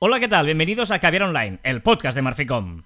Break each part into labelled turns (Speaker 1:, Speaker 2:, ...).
Speaker 1: Hola, ¿qué tal? Bienvenidos a Caviar Online, el podcast de Marficom.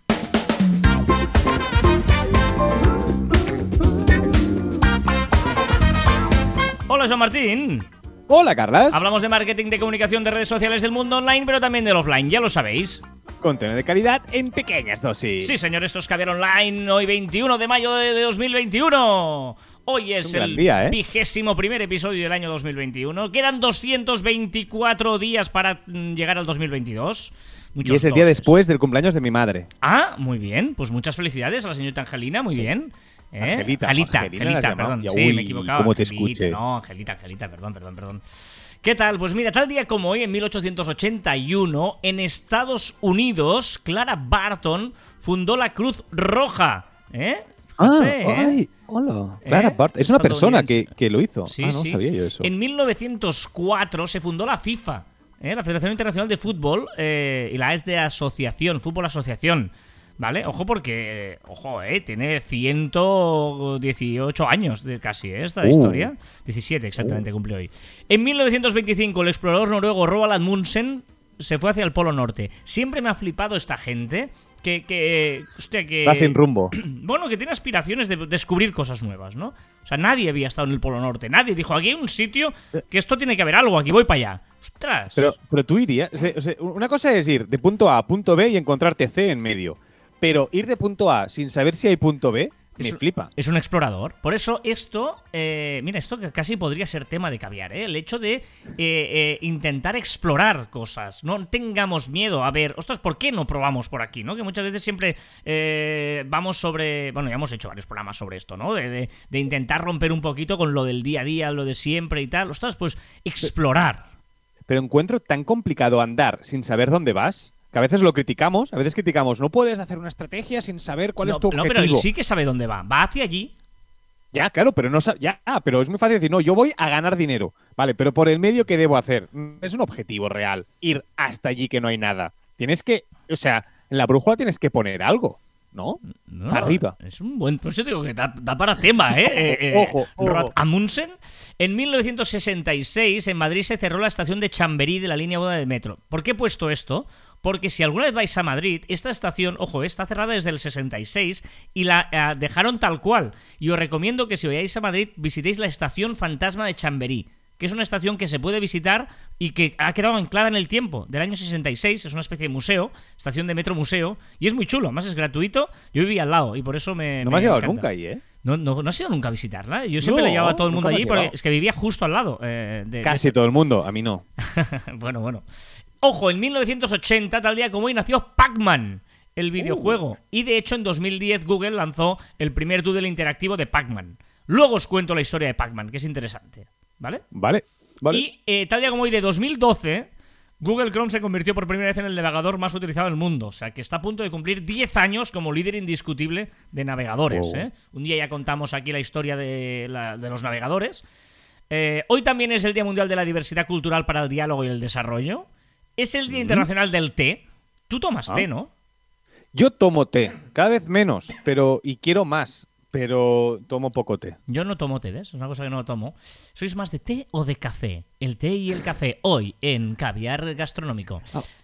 Speaker 1: Hola, Joan Martín.
Speaker 2: Hola, Carlas.
Speaker 1: Hablamos de marketing, de comunicación, de redes sociales del mundo online, pero también del offline, ya lo sabéis.
Speaker 2: Contenido de calidad en pequeñas dosis.
Speaker 1: Sí, señor, esto es Caviar Online, hoy 21 de mayo de 2021. Hoy es, el
Speaker 2: día, ¿eh?
Speaker 1: vigésimo primer episodio del año 2021. Quedan 224 días para mm, llegar al 2022.
Speaker 2: Y es el día
Speaker 1: doses.
Speaker 2: después del cumpleaños de mi madre.
Speaker 1: Ah, muy bien. Pues muchas felicidades a la señorita Angelina, muy bien. ¿Eh?
Speaker 2: Angelita,
Speaker 1: Angelita,
Speaker 2: Angelina
Speaker 1: Angelita, perdón.
Speaker 2: Ya,
Speaker 1: sí,
Speaker 2: uy,
Speaker 1: me he equivocado.
Speaker 2: cómo te
Speaker 1: Angelita,
Speaker 2: escuche.
Speaker 1: No, Angelita, Angelita, perdón, perdón, perdón. ¿Qué tal? Pues mira, tal día como hoy, en 1881, en Estados Unidos, Clara Barton fundó la Cruz Roja. ¿Eh?
Speaker 2: Ah,
Speaker 1: ¿eh?
Speaker 2: ay, hola. Clara
Speaker 1: ¿Eh?
Speaker 2: Bart. Es una persona que, que lo hizo.
Speaker 1: Sí,
Speaker 2: ah, no
Speaker 1: sí.
Speaker 2: sabía yo eso.
Speaker 1: En 1904 se fundó la FIFA, ¿eh? la Federación Internacional de Fútbol, eh, y la es de asociación, fútbol asociación. ¿Vale? Ojo porque, ojo, eh, tiene 118 años de casi ¿eh? esta
Speaker 2: Uh.
Speaker 1: historia. 17 exactamente cumple hoy. En 1925 el explorador noruego Roald Amundsen se fue hacia el Polo Norte. Siempre me ha flipado esta gente que, que hostia, que
Speaker 2: Va sin rumbo.
Speaker 1: bueno, que tiene aspiraciones de descubrir cosas nuevas, ¿no? O sea, nadie había estado en el Polo Norte. Nadie dijo, aquí hay un sitio que esto tiene que haber algo, aquí voy para allá. ¡Ostras!
Speaker 2: Pero, pero tú irías. o sea, una cosa es ir de punto A a punto B y encontrarte C en medio. Pero ir de punto A sin saber si hay punto B, me
Speaker 1: Es
Speaker 2: flipa.
Speaker 1: Es un explorador. Por eso esto, eh, mira, esto casi podría ser tema de caviar, ¿eh? El hecho de eh, eh, intentar explorar cosas. No tengamos miedo. A ver, ostras, ¿por qué no probamos por aquí? ¿No? Que muchas veces siempre eh, vamos sobre... Bueno, ya hemos hecho varios programas sobre esto, ¿no? De, de- de intentar romper un poquito con lo del día a día, lo de siempre y tal. Ostras, pues explorar.
Speaker 2: Pero encuentro tan complicado andar sin saber dónde vas que a veces lo criticamos. A veces criticamos, no puedes hacer una estrategia sin saber cuál
Speaker 1: no,
Speaker 2: es tu
Speaker 1: no,
Speaker 2: objetivo.
Speaker 1: pero él sí que sabe dónde va. Va hacia allí.
Speaker 2: Ya, claro, pero no ya, ah, pero es muy fácil decir, no, yo voy a ganar dinero. Vale, pero por el medio que debo hacer. Mm, Es un objetivo real. Ir hasta allí que no hay nada. Tienes que, o sea, en la brújula tienes que poner algo, ¿no?
Speaker 1: No,
Speaker 2: Arriba.
Speaker 1: Es un buen. Por eso digo que da, da para tema, ¿eh? Eh, eh,
Speaker 2: Ojo, ojo.
Speaker 1: Amundsen. En 1966, en Madrid se cerró la estación de Chamberí de la línea 1 del metro. ¿Por qué he puesto esto? Porque si alguna vez vais a Madrid, esta estación, ojo, está cerrada desde el 66 y la eh, dejaron tal cual. Y os recomiendo que si vayáis a Madrid visitéis la estación fantasma de Chamberí, que es una estación que se puede visitar y que ha quedado anclada en el tiempo, del año 66, es una especie de museo, estación de metro museo, y es muy chulo, además es gratuito. Yo vivía al lado y por eso me.
Speaker 2: No me has
Speaker 1: me encanta.
Speaker 2: nunca ahí, ¿eh?
Speaker 1: No, no, no has ido nunca a visitarla. Yo siempre
Speaker 2: No,
Speaker 1: le llevaba a todo el mundo allí porque es que vivía justo al lado. eh, de- de
Speaker 2: Casi todo el mundo, a mí no.
Speaker 1: bueno, bueno. Ojo, en 1980, tal día como hoy, nació Pac-Man, el videojuego. Y de hecho, en 2010 Google lanzó el primer doodle interactivo de Pac-Man. Luego os cuento la historia de Pac-Man, que es interesante. ¿Vale?
Speaker 2: Vale, vale.
Speaker 1: Y eh, tal día como hoy, de 2012, Google Chrome se convirtió por primera vez en el navegador más utilizado del mundo. O sea, que está a punto de cumplir 10 años como líder indiscutible de navegadores.
Speaker 2: Wow.
Speaker 1: ¿eh? Un día ya contamos aquí la historia de, la- de los navegadores. Eh, hoy también es el Día Mundial de la Diversidad Cultural para el Diálogo y el Desarrollo. Es el Día Internacional del Té. Tú tomas
Speaker 2: Ah.
Speaker 1: té, ¿no?
Speaker 2: Yo tomo té, cada vez menos, pero y quiero más, pero tomo poco té.
Speaker 1: Yo no tomo té, ¿ves? Es una cosa que no tomo. ¿Sois más de té o de café? El té y el café hoy en Caviar Gastronómico.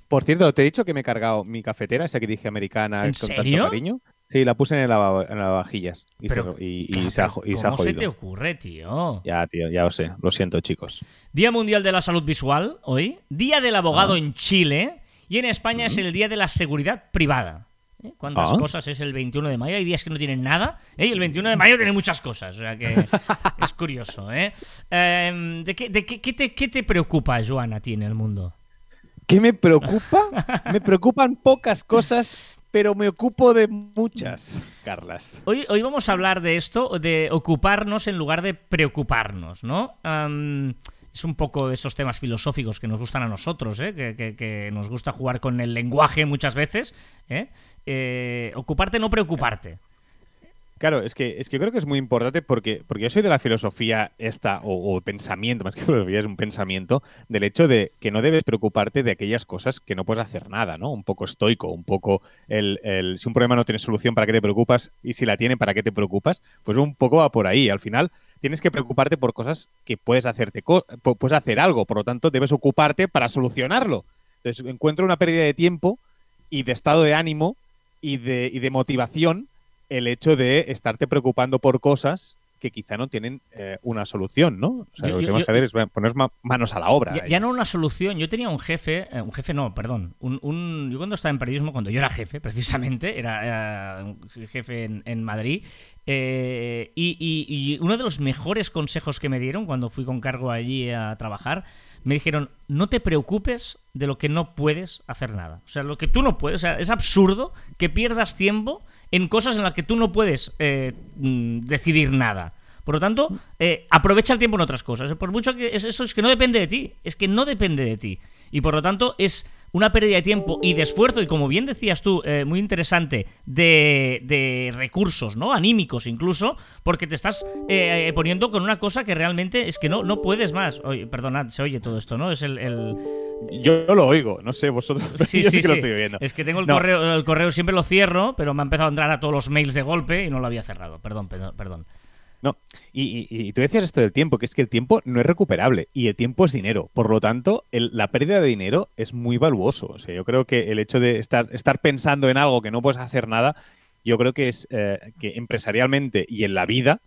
Speaker 2: Por cierto, te he dicho que me he cargado mi cafetera, esa que dije americana
Speaker 1: ¿En
Speaker 2: con
Speaker 1: serio?
Speaker 2: tanto cariño. Sí, la puse en el, lava- en lavavajillas y,
Speaker 1: Pero,
Speaker 2: se, y, y
Speaker 1: Ya,
Speaker 2: se ha, y se ha
Speaker 1: ¿Cómo se te ocurre, tío?
Speaker 2: Ya, tío, ya lo sé. Lo siento, chicos.
Speaker 1: Día Mundial de la Salud Visual, hoy. Día del Abogado
Speaker 2: Ah.
Speaker 1: en Chile. Y en España es el Día de la Seguridad Privada. ¿Eh? ¿Cuántas
Speaker 2: Ah.
Speaker 1: cosas es el 21 de mayo? Hay días que no tienen nada. ¿eh? Y el 21 de mayo tiene muchas cosas. O sea que es curioso. ¿eh? Em, ¿De, qué, de qué- qué te, qué te preocupa, Joana, a ti en el mundo?
Speaker 2: ¿Qué me preocupa? me preocupan pocas cosas, pero me ocupo de muchas, Carlas.
Speaker 1: Hoy, hoy vamos a hablar de esto, de ocuparnos en lugar de preocuparnos, ¿no? Es un poco esos temas filosóficos que nos gustan a nosotros, ¿eh? que, que- que nos gusta jugar con el lenguaje muchas veces. ¿eh? Eh, ocuparte, no preocuparte.
Speaker 2: Claro, es que, es que yo creo que es muy importante porque, porque yo soy de la filosofía esta, o, pensamiento, más que filosofía, es un pensamiento, del hecho de que no debes preocuparte de aquellas cosas que no puedes hacer nada, ¿no? Un poco estoico, un poco el, el- si un problema no tiene solución, ¿para qué te preocupas? Y si la tiene, ¿para qué te preocupas? Pues un poco va por ahí. Al final tienes que preocuparte por cosas que puedes hacerte, puedes hacer algo, por lo tanto debes ocuparte para solucionarlo. Entonces encuentro una pérdida de tiempo y de estado de ánimo y de, y de motivación el hecho de estarte preocupando por cosas que quizá no tienen eh, una solución, ¿no? O sea,
Speaker 1: Yo-
Speaker 2: lo que tenemos
Speaker 1: yo-
Speaker 2: que hacer es poner ma- manos a la obra.
Speaker 1: Ya no una solución. Yo tenía un jefe, eh, un jefe no, perdón. Un, un- yo cuando estaba en periodismo, cuando yo era jefe, precisamente, era, eh, un jefe en, en Madrid, eh, y, y- y uno de los mejores consejos que me dieron cuando fui con cargo allí a trabajar, me dijeron, no te preocupes de lo que no puedes hacer nada. O sea, lo que tú no puedes, o sea, es absurdo que pierdas tiempo en cosas en las que tú no puedes eh, mm, decidir nada. Por lo tanto, eh, aprovecha el tiempo en otras cosas. Por mucho que es, eso es que no depende de ti, es que no depende de ti. Y por lo tanto es una pérdida de tiempo y de esfuerzo y como bien decías tú, eh, muy interesante, de, de recursos, ¿no? Anímicos incluso, porque te estás eh, poniendo con una cosa que realmente es que no, no puedes más. Oye, perdonad, se oye todo esto, ¿no? Es el... el-
Speaker 2: Yo lo oigo, no sé vosotros,
Speaker 1: Sí,
Speaker 2: yo
Speaker 1: sí,
Speaker 2: sí que lo estoy viendo.
Speaker 1: Es que tengo el,
Speaker 2: No.
Speaker 1: correo, el correo, siempre lo cierro, pero me ha empezado a entrar a todos los mails de golpe y no lo había cerrado. Perdón, perdón.
Speaker 2: Y, y- y tú decías esto del tiempo, que es que el tiempo no es recuperable y el tiempo es dinero. Por lo tanto, la pérdida de dinero es muy valuoso. O sea, yo creo que el hecho de estar, estar pensando en algo que no puedes hacer nada, yo creo que es eh, que empresarialmente y en la vida,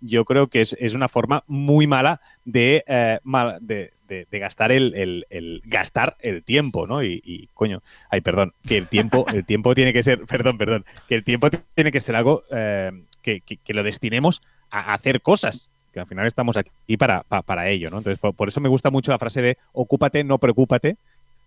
Speaker 2: yo creo que es, es una forma muy mala de, eh, mal- de- de gastar el, el- el- gastar el tiempo, ¿no? Y, y, coño, ay, perdón, que el tiempo, el tiempo tiene que ser, perdón, perdón, que el tiempo tiene que ser algo eh, que, que- que lo destinemos a hacer cosas. Que al final estamos aquí para, pa- para ello, ¿no? Entonces, por, por eso me gusta mucho la frase de ocúpate, no preocúpate,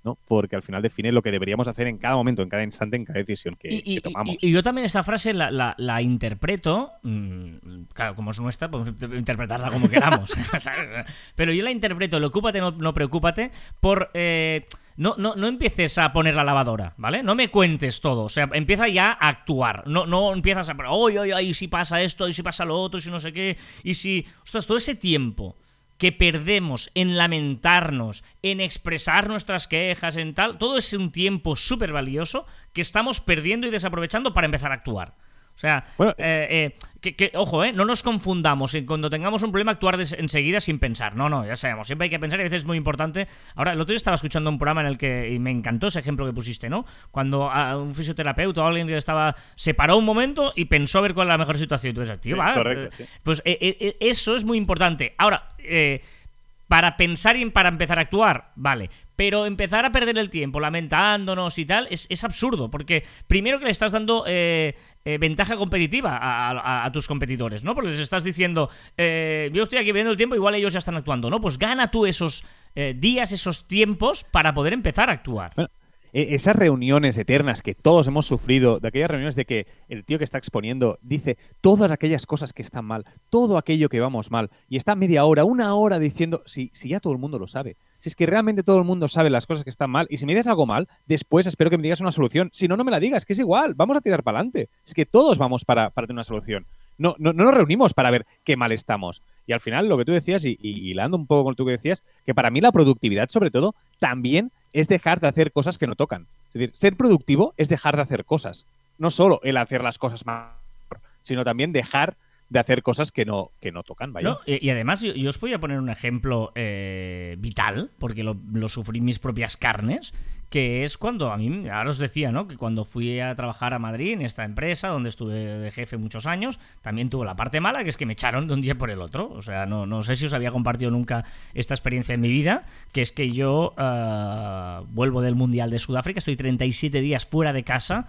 Speaker 2: ¿no? Porque al final define lo que deberíamos hacer en cada momento, en cada instante, en cada decisión que,
Speaker 1: Y, y-
Speaker 2: que tomamos.
Speaker 1: y- y yo también esta frase la, la- la interpreto, mm, claro, como es nuestra, podemos interpretarla como queramos, pero yo la interpreto, el ocúpate, no, no preocúpate, por... eh, no, no, no empieces a poner la lavadora, ¿vale? No me cuentes todo. O sea, empieza ya a actuar. No, no empiezas a... ¡Oye, oye, oye! ¿Y si pasa esto? ¿Y si pasa lo otro? ¿Y si no sé qué? ¿Y si... Ostras, todo ese tiempo que perdemos en lamentarnos, en expresar nuestras quejas, en tal, todo es un tiempo súper valioso que estamos perdiendo y desaprovechando para empezar a actuar. O sea,
Speaker 2: Bueno,
Speaker 1: eh, eh, que, que, ojo, eh, no nos confundamos cuando tengamos un problema actuar enseguida sin pensar. No, no, ya sabemos, siempre hay que pensar y a veces es muy importante. Ahora, el otro día estaba escuchando un programa en el que y me encantó ese ejemplo que pusiste, ¿no? Cuando a un fisioterapeuta o alguien que estaba se paró un momento y pensó a ver cuál era la mejor situación. Y tú dices, tío,
Speaker 2: Sí,
Speaker 1: va,
Speaker 2: correcto,
Speaker 1: eh,
Speaker 2: sí.
Speaker 1: pues eh, eh, eso es muy importante. Ahora, eh, para pensar y para empezar a actuar, vale. Pero empezar a perder el tiempo lamentándonos y tal es, es absurdo, porque primero que le estás dando eh, eh, ventaja competitiva a, tus competidores, ¿no? Porque les estás diciendo, eh, yo estoy aquí viendo el tiempo, igual ellos ya están actuando, ¿no? Pues gana tú esos eh, días, esos tiempos para poder empezar a actuar.
Speaker 2: Esas reuniones eternas que todos hemos sufrido, de aquellas reuniones de que el tío que está exponiendo dice todas aquellas cosas que están mal, todo aquello que vamos mal, y está media hora, una hora diciendo, si, si ya todo el mundo lo sabe, si es que realmente todo el mundo sabe las cosas que están mal, y si me dices algo mal, después espero que me digas una solución, si no, no me la digas, que es igual, vamos a tirar para adelante, es que todos vamos para, para tener una solución. No, no, no nos reunimos para ver qué mal estamos. Y al final, lo que tú decías, y, y hilando un poco con lo que decías, que para mí la productividad, sobre todo, también es dejar de hacer cosas que no tocan. Es decir, ser productivo es dejar de hacer cosas. No solo el hacer las cosas mal, sino también dejar de hacer cosas que no, que no tocan. Vaya.
Speaker 1: Y, además, yo, os voy a poner un ejemplo eh, vital, porque lo, lo sufrí mis propias carnes, que es cuando a mí, ahora os decía, ¿no? Que cuando fui a trabajar a Madrid en esta empresa, donde estuve de jefe muchos años, también tuvo la parte mala, que es que me echaron de un día por el otro. O sea, no, no sé si os había compartido nunca esta experiencia en mi vida, que es que yo ah, vuelvo del Mundial de Sudáfrica, estoy 37 días fuera de casa.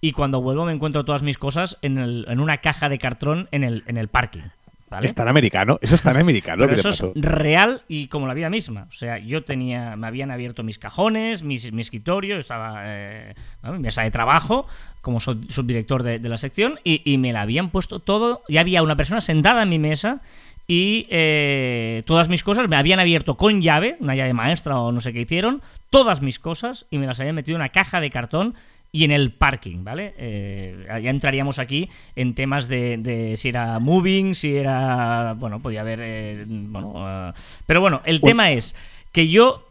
Speaker 1: Y cuando vuelvo me encuentro todas mis cosas en, el- en una caja de cartón en el, en el parking. ¿vale?
Speaker 2: Es tan americano, eso es tan americano
Speaker 1: Pero
Speaker 2: que
Speaker 1: eso
Speaker 2: pasó.
Speaker 1: es real y como la vida misma. O sea, yo tenía, me habían abierto mis cajones, mis- mi escritorio, estaba eh, mi mesa de trabajo como sub- subdirector de, de la sección y, y me la habían puesto todo. Y había una persona sentada en mi mesa y eh, todas mis cosas me habían abierto con llave, una llave maestra o no sé qué hicieron, todas mis cosas y me las habían metido en una caja de cartón y en el parking, ¿vale? Eh, ya entraríamos aquí en temas de, de si era moving, si era. Bueno, podía haber. eh, bueno, eh, pero bueno, el tema es que yo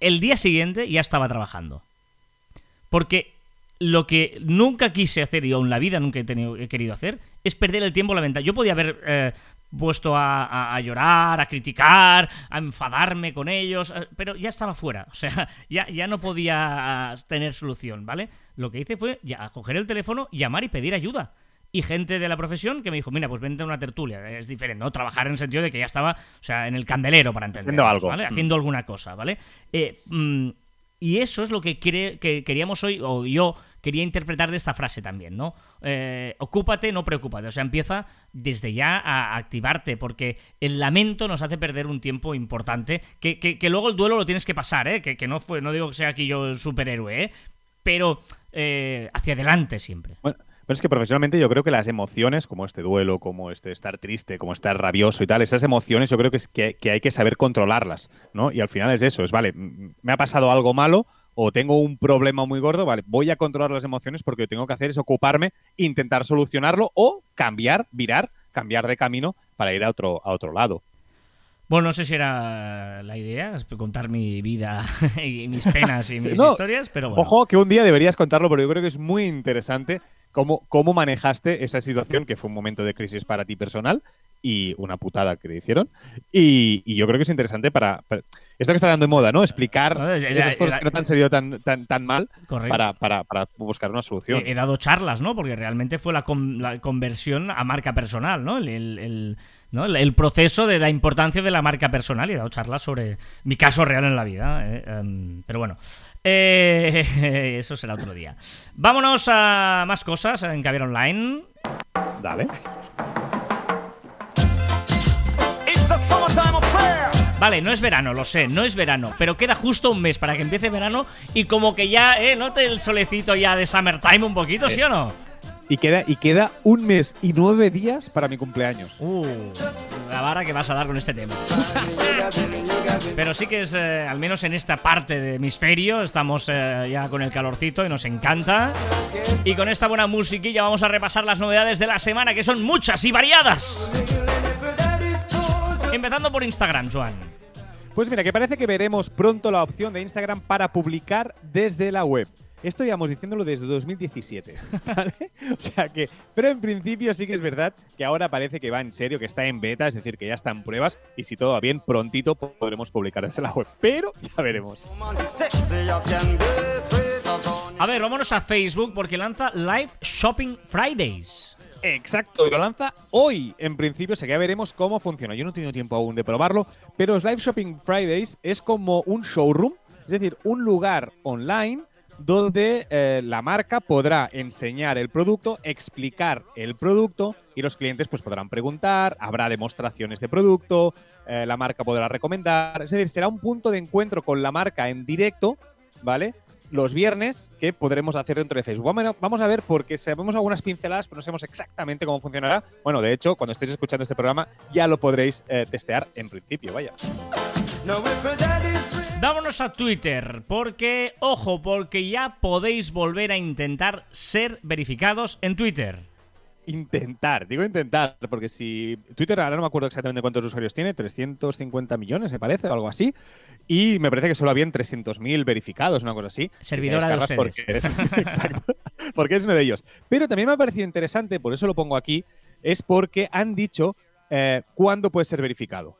Speaker 1: el día siguiente ya estaba trabajando. Porque lo que nunca quise hacer y aún en la vida nunca he, tenido, he querido hacer es perder el tiempo lamentar. Yo podía haber eh, puesto a, llorar, a criticar, a enfadarme con ellos, eh, pero ya estaba fuera, o sea, ya, ya no podía tener solución, ¿vale? Lo que hice fue ya coger el teléfono, llamar y pedir ayuda y gente de la profesión que me dijo, mira, pues vente a una tertulia. Es diferente, ¿no? Trabajar en el sentido de que ya estaba, o sea, en el candelero, para entender.
Speaker 2: Haciendo algo.
Speaker 1: ¿vale? Haciendo alguna cosa, ¿vale? Eh, mm, y eso es lo que, que queríamos hoy, o yo quería interpretar de esta frase también, ¿no? Eh, ocúpate, no preocúpate. O sea, empieza desde ya a activarte, porque el lamento nos hace perder un tiempo importante, que, luego el duelo lo tienes que pasar, ¿eh? Que, no, fue, no digo que sea aquí yo el superhéroe, ¿eh? Pero eh, hacia adelante siempre.
Speaker 2: Bueno. Pero es que profesionalmente yo creo que las emociones, como este duelo, como este estar triste, como estar rabioso y tal, esas emociones yo creo que, es que, hay que saber controlarlas, ¿no? Y al final es eso, es, vale, me ha pasado algo malo o tengo un problema muy gordo, vale, voy a controlar las emociones porque lo que tengo que hacer es ocuparme, intentar solucionarlo o cambiar, virar, cambiar de camino para ir a otro, a otro lado.
Speaker 1: Bueno, no sé si era la idea, contar mi vida y mis penas y mis historias, pero bueno.
Speaker 2: Ojo, que un día deberías contarlo, porque yo creo que es muy interesante cómo, cómo manejaste esa situación, que fue un momento de crisis para ti personal y una putada que le hicieron. Y, yo creo que es interesante para, esto que está dando de moda, ¿no? Explicar esas cosas que no te han salido tan, tan, tan mal para, para, para, buscar una solución.
Speaker 1: He, dado charlas, ¿no? Porque realmente fue la, la conversión a marca personal, ¿no? El, ¿no? el, proceso de la importancia de la marca personal y he dado charlas sobre mi caso real en la vida. ¿eh? Em, pero bueno, eh, eso será otro día. Vámonos a más cosas en Caviar Online.
Speaker 2: Dale.
Speaker 1: Vale, no es verano, lo sé, no es verano, pero queda justo un mes para que empiece verano y como que ya, ¿eh? Note el solecito ya de summertime un poquito, ¿sí o no?
Speaker 2: Y queda, y queda un mes y nueve días para mi cumpleaños.
Speaker 1: Uh, la vara que vas a dar con este tema. Pero sí que es, eh, al menos en esta parte de hemisferio, estamos eh, ya con el calorcito y nos encanta. Y con esta buena musiquilla vamos a repasar las novedades de la semana, que son muchas y variadas. Empezando por Instagram, Joan.
Speaker 2: Pues mira, que parece que veremos pronto la opción de Instagram para publicar desde la web. Esto íbamos diciéndolo desde 2017, ¿vale? O sea que, pero en principio sí que es verdad que ahora parece que va en serio, que está en beta, es decir, que ya está en pruebas y si todo va bien, prontito podremos publicar desde la web. Pero ya veremos.
Speaker 1: A ver, vámonos a Facebook porque lanza Live Shopping Fridays.
Speaker 2: Exacto, y lo lanza hoy. En principio, sé que ya veremos cómo funciona. Yo no he tenido tiempo aún de probarlo, pero los Live Shopping Fridays es como un showroom, es decir, un lugar online donde eh, la marca podrá enseñar el producto, explicar el producto y los clientes pues podrán preguntar, habrá demostraciones de producto, eh, la marca podrá recomendar, es decir, será un punto de encuentro con la marca en directo, ¿vale? los viernes que podremos hacer dentro de Facebook. Vamos a ver porque sabemos algunas pinceladas, pero no sabemos exactamente cómo funcionará. Bueno, de hecho, cuando estéis escuchando este programa ya lo podréis eh, testear en principio, vaya.
Speaker 1: Vámonos a Twitter, porque, ojo, porque ya podéis volver a intentar ser verificados en Twitter
Speaker 2: intentar, digo intentar, porque si Twitter ahora no me acuerdo exactamente cuántos usuarios tiene, 350 millones me parece, o algo así, y me parece que solo habían 300.000 verificados, una cosa así.
Speaker 1: Servidora de ustedes.
Speaker 2: Porque es, exacto, porque es uno de ellos. Pero también me ha parecido interesante, por eso lo pongo aquí, es porque han dicho eh, cuándo puede ser verificado.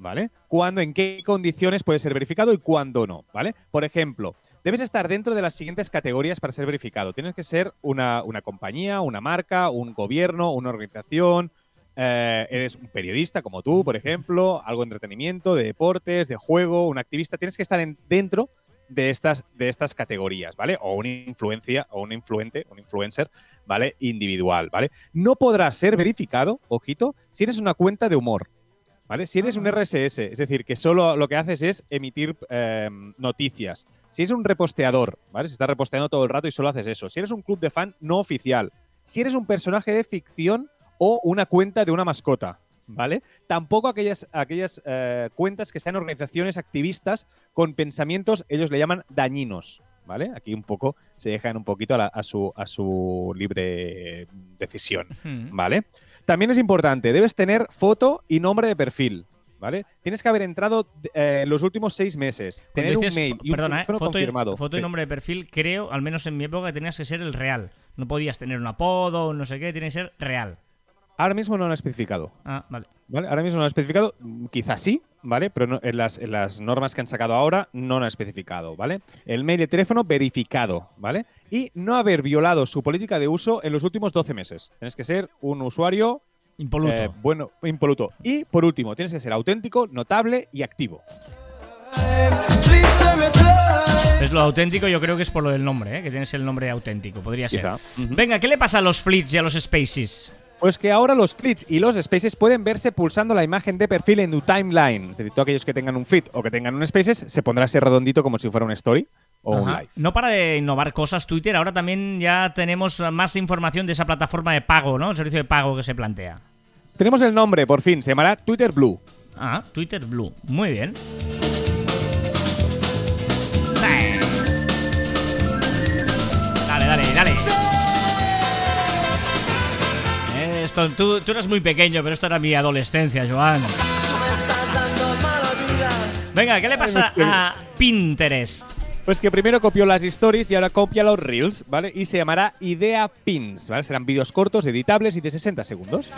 Speaker 2: ¿Vale? Cuándo, en qué condiciones puede ser verificado y cuándo no, ¿vale? Por ejemplo, debes estar dentro de las siguientes categorías para ser verificado. Tienes que ser una, compañía, una marca, un gobierno, una organización. Eh, eres un periodista como tú, por ejemplo, algo de entretenimiento, de deportes, de juego, un activista. Tienes que estar dentro de estas, de estas categorías, ¿vale? O una influencia, o un influente, un influencer, ¿vale? Individual, ¿vale? No podrás ser verificado, ojito, si eres una cuenta de humor. ¿Vale? Si eres un ah. RSS, es decir, que solo lo que haces es emitir eh, noticias, si eres un reposteador, ¿vale? Si estás reposteando todo el rato y solo haces eso. Si eres un club de fan no oficial. Si eres un personaje de ficción o una cuenta de una mascota, ¿vale? Tampoco aquellas, aquellas eh, cuentas que sean organizaciones activistas con pensamientos, ellos le llaman dañinos, ¿vale? Aquí un poco se dejan un poquito a, su, a su libre decisión, ¿vale? También es importante, debes tener foto y nombre de perfil, ¿vale? Tienes que haber entrado eh, los últimos seis meses, tener un mail y un
Speaker 1: perdona, eh, foto confirmado. Y, foto y nombre de perfil, creo, al menos en mi época, tenías que ser el real. No podías tener un apodo, no sé qué, tiene que ser real.
Speaker 2: Ahora mismo no lo han especificado.
Speaker 1: Ah, vale.
Speaker 2: ¿Vale? Ahora mismo no lo han especificado, quizás sí, ¿vale? Pero no- en, las, en las normas que han sacado ahora no lo han especificado, ¿vale? El mail y teléfono verificado, ¿vale? Y no haber violado su política de uso en los últimos 12 meses. Tienes que ser un usuario
Speaker 1: Impoluto.
Speaker 2: eh, bueno, impoluto. Y por último, tienes que ser auténtico, notable y activo.
Speaker 1: Es lo auténtico, yo creo que es por lo del nombre, ¿eh? que tienes el nombre auténtico, podría ser. Venga, ¿qué le pasa a los Fleets y a los Spaces?
Speaker 2: Pues que ahora los flits y los spaces pueden verse pulsando la imagen de perfil en tu timeline. Es decir, todos aquellos que tengan un flit o que tengan un spaces se pondrá ese redondito como si fuera un story o un live.
Speaker 1: No para de innovar cosas Twitter, ahora también ya tenemos más información de esa plataforma de pago, ¿no? El servicio de pago que se plantea.
Speaker 2: Tenemos el nombre, por fin, se llamará Twitter Blue.
Speaker 1: Ah, Twitter Blue. Muy bien. Esto, tú, tú eras muy pequeño, pero esto era mi adolescencia, Joan. Venga, ¿qué le pasa a Pinterest?
Speaker 2: Pues que primero copió las stories y ahora copia los reels, ¿vale? Y se llamará Idea Pins, ¿vale? Serán vídeos cortos, editables y de 60 segundos.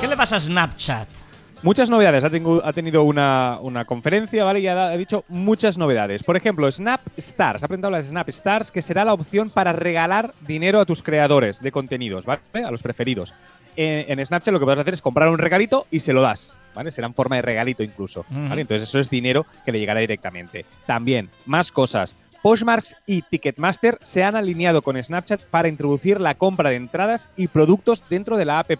Speaker 1: ¿Qué le pasa a Snapchat?
Speaker 2: Muchas novedades. Ha, tenido una, una conferencia, ¿vale? Y ha, da- ha dicho muchas novedades. Por ejemplo, Snap Stars. Ha presentado las Snap Stars, que será la opción para regalar dinero a tus creadores de contenidos, ¿vale? A los preferidos. En Snapchat lo que puedes hacer es comprar un regalito y se lo das, ¿vale? Será en forma de regalito incluso. Entonces eso es dinero que le llegará directamente. También, más cosas. Postmarks y Ticketmaster se han alineado con Snapchat para introducir la compra de entradas y productos dentro de la app.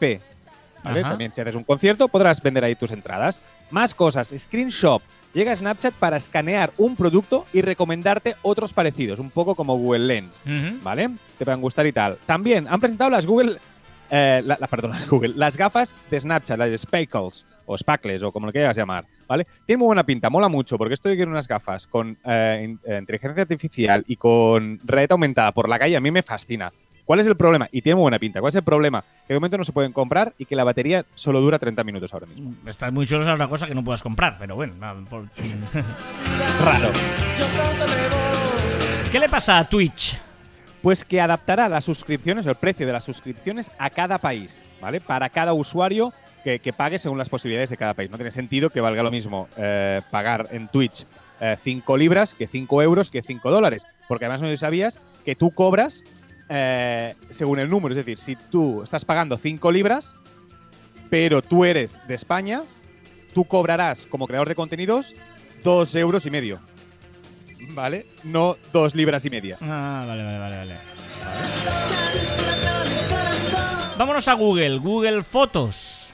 Speaker 2: También si haces un concierto podrás vender ahí tus entradas. Más cosas, Screenshot. Llega a Snapchat para escanear un producto y recomendarte otros parecidos, un poco como Google Lens. ¿vale? Te puedan gustar y tal. También han presentado las Google, eh, la- la- perdón, las Google, las gafas de Snapchat, las de Spacles o Spackles o como lo quieras llamar, ¿vale? Tiene muy buena pinta, mola mucho porque esto de que unas gafas con eh, eh, inteligencia artificial y con realidad aumentada por la calle a mí me fascina. ¿Cuál es el problema? Y tiene muy buena pinta. ¿Cuál es el problema? Que de momento no se pueden comprar y que la batería solo dura 30 minutos ahora mismo.
Speaker 1: Está muy chulo, es otra cosa que no puedas comprar, pero bueno. nada, por-
Speaker 2: Raro.
Speaker 1: ¿Qué le pasa a Twitch?
Speaker 2: Pues que adaptará las suscripciones, el precio de las suscripciones a cada país, ¿vale? Para cada usuario que, que pague según las posibilidades de cada país. No tiene sentido que valga lo mismo eh, pagar en Twitch 5 libras que 5 euros que 5 dólares. Porque además no sabías que tú cobras eh, según el número. Es decir, si tú estás pagando 5 libras, pero tú eres de España, tú cobrarás como creador de contenidos 2 euros y medio. ¿Vale? No 2 libras y media.
Speaker 1: Ah, vale, vale, vale, vale. Vámonos a Google, Google Fotos.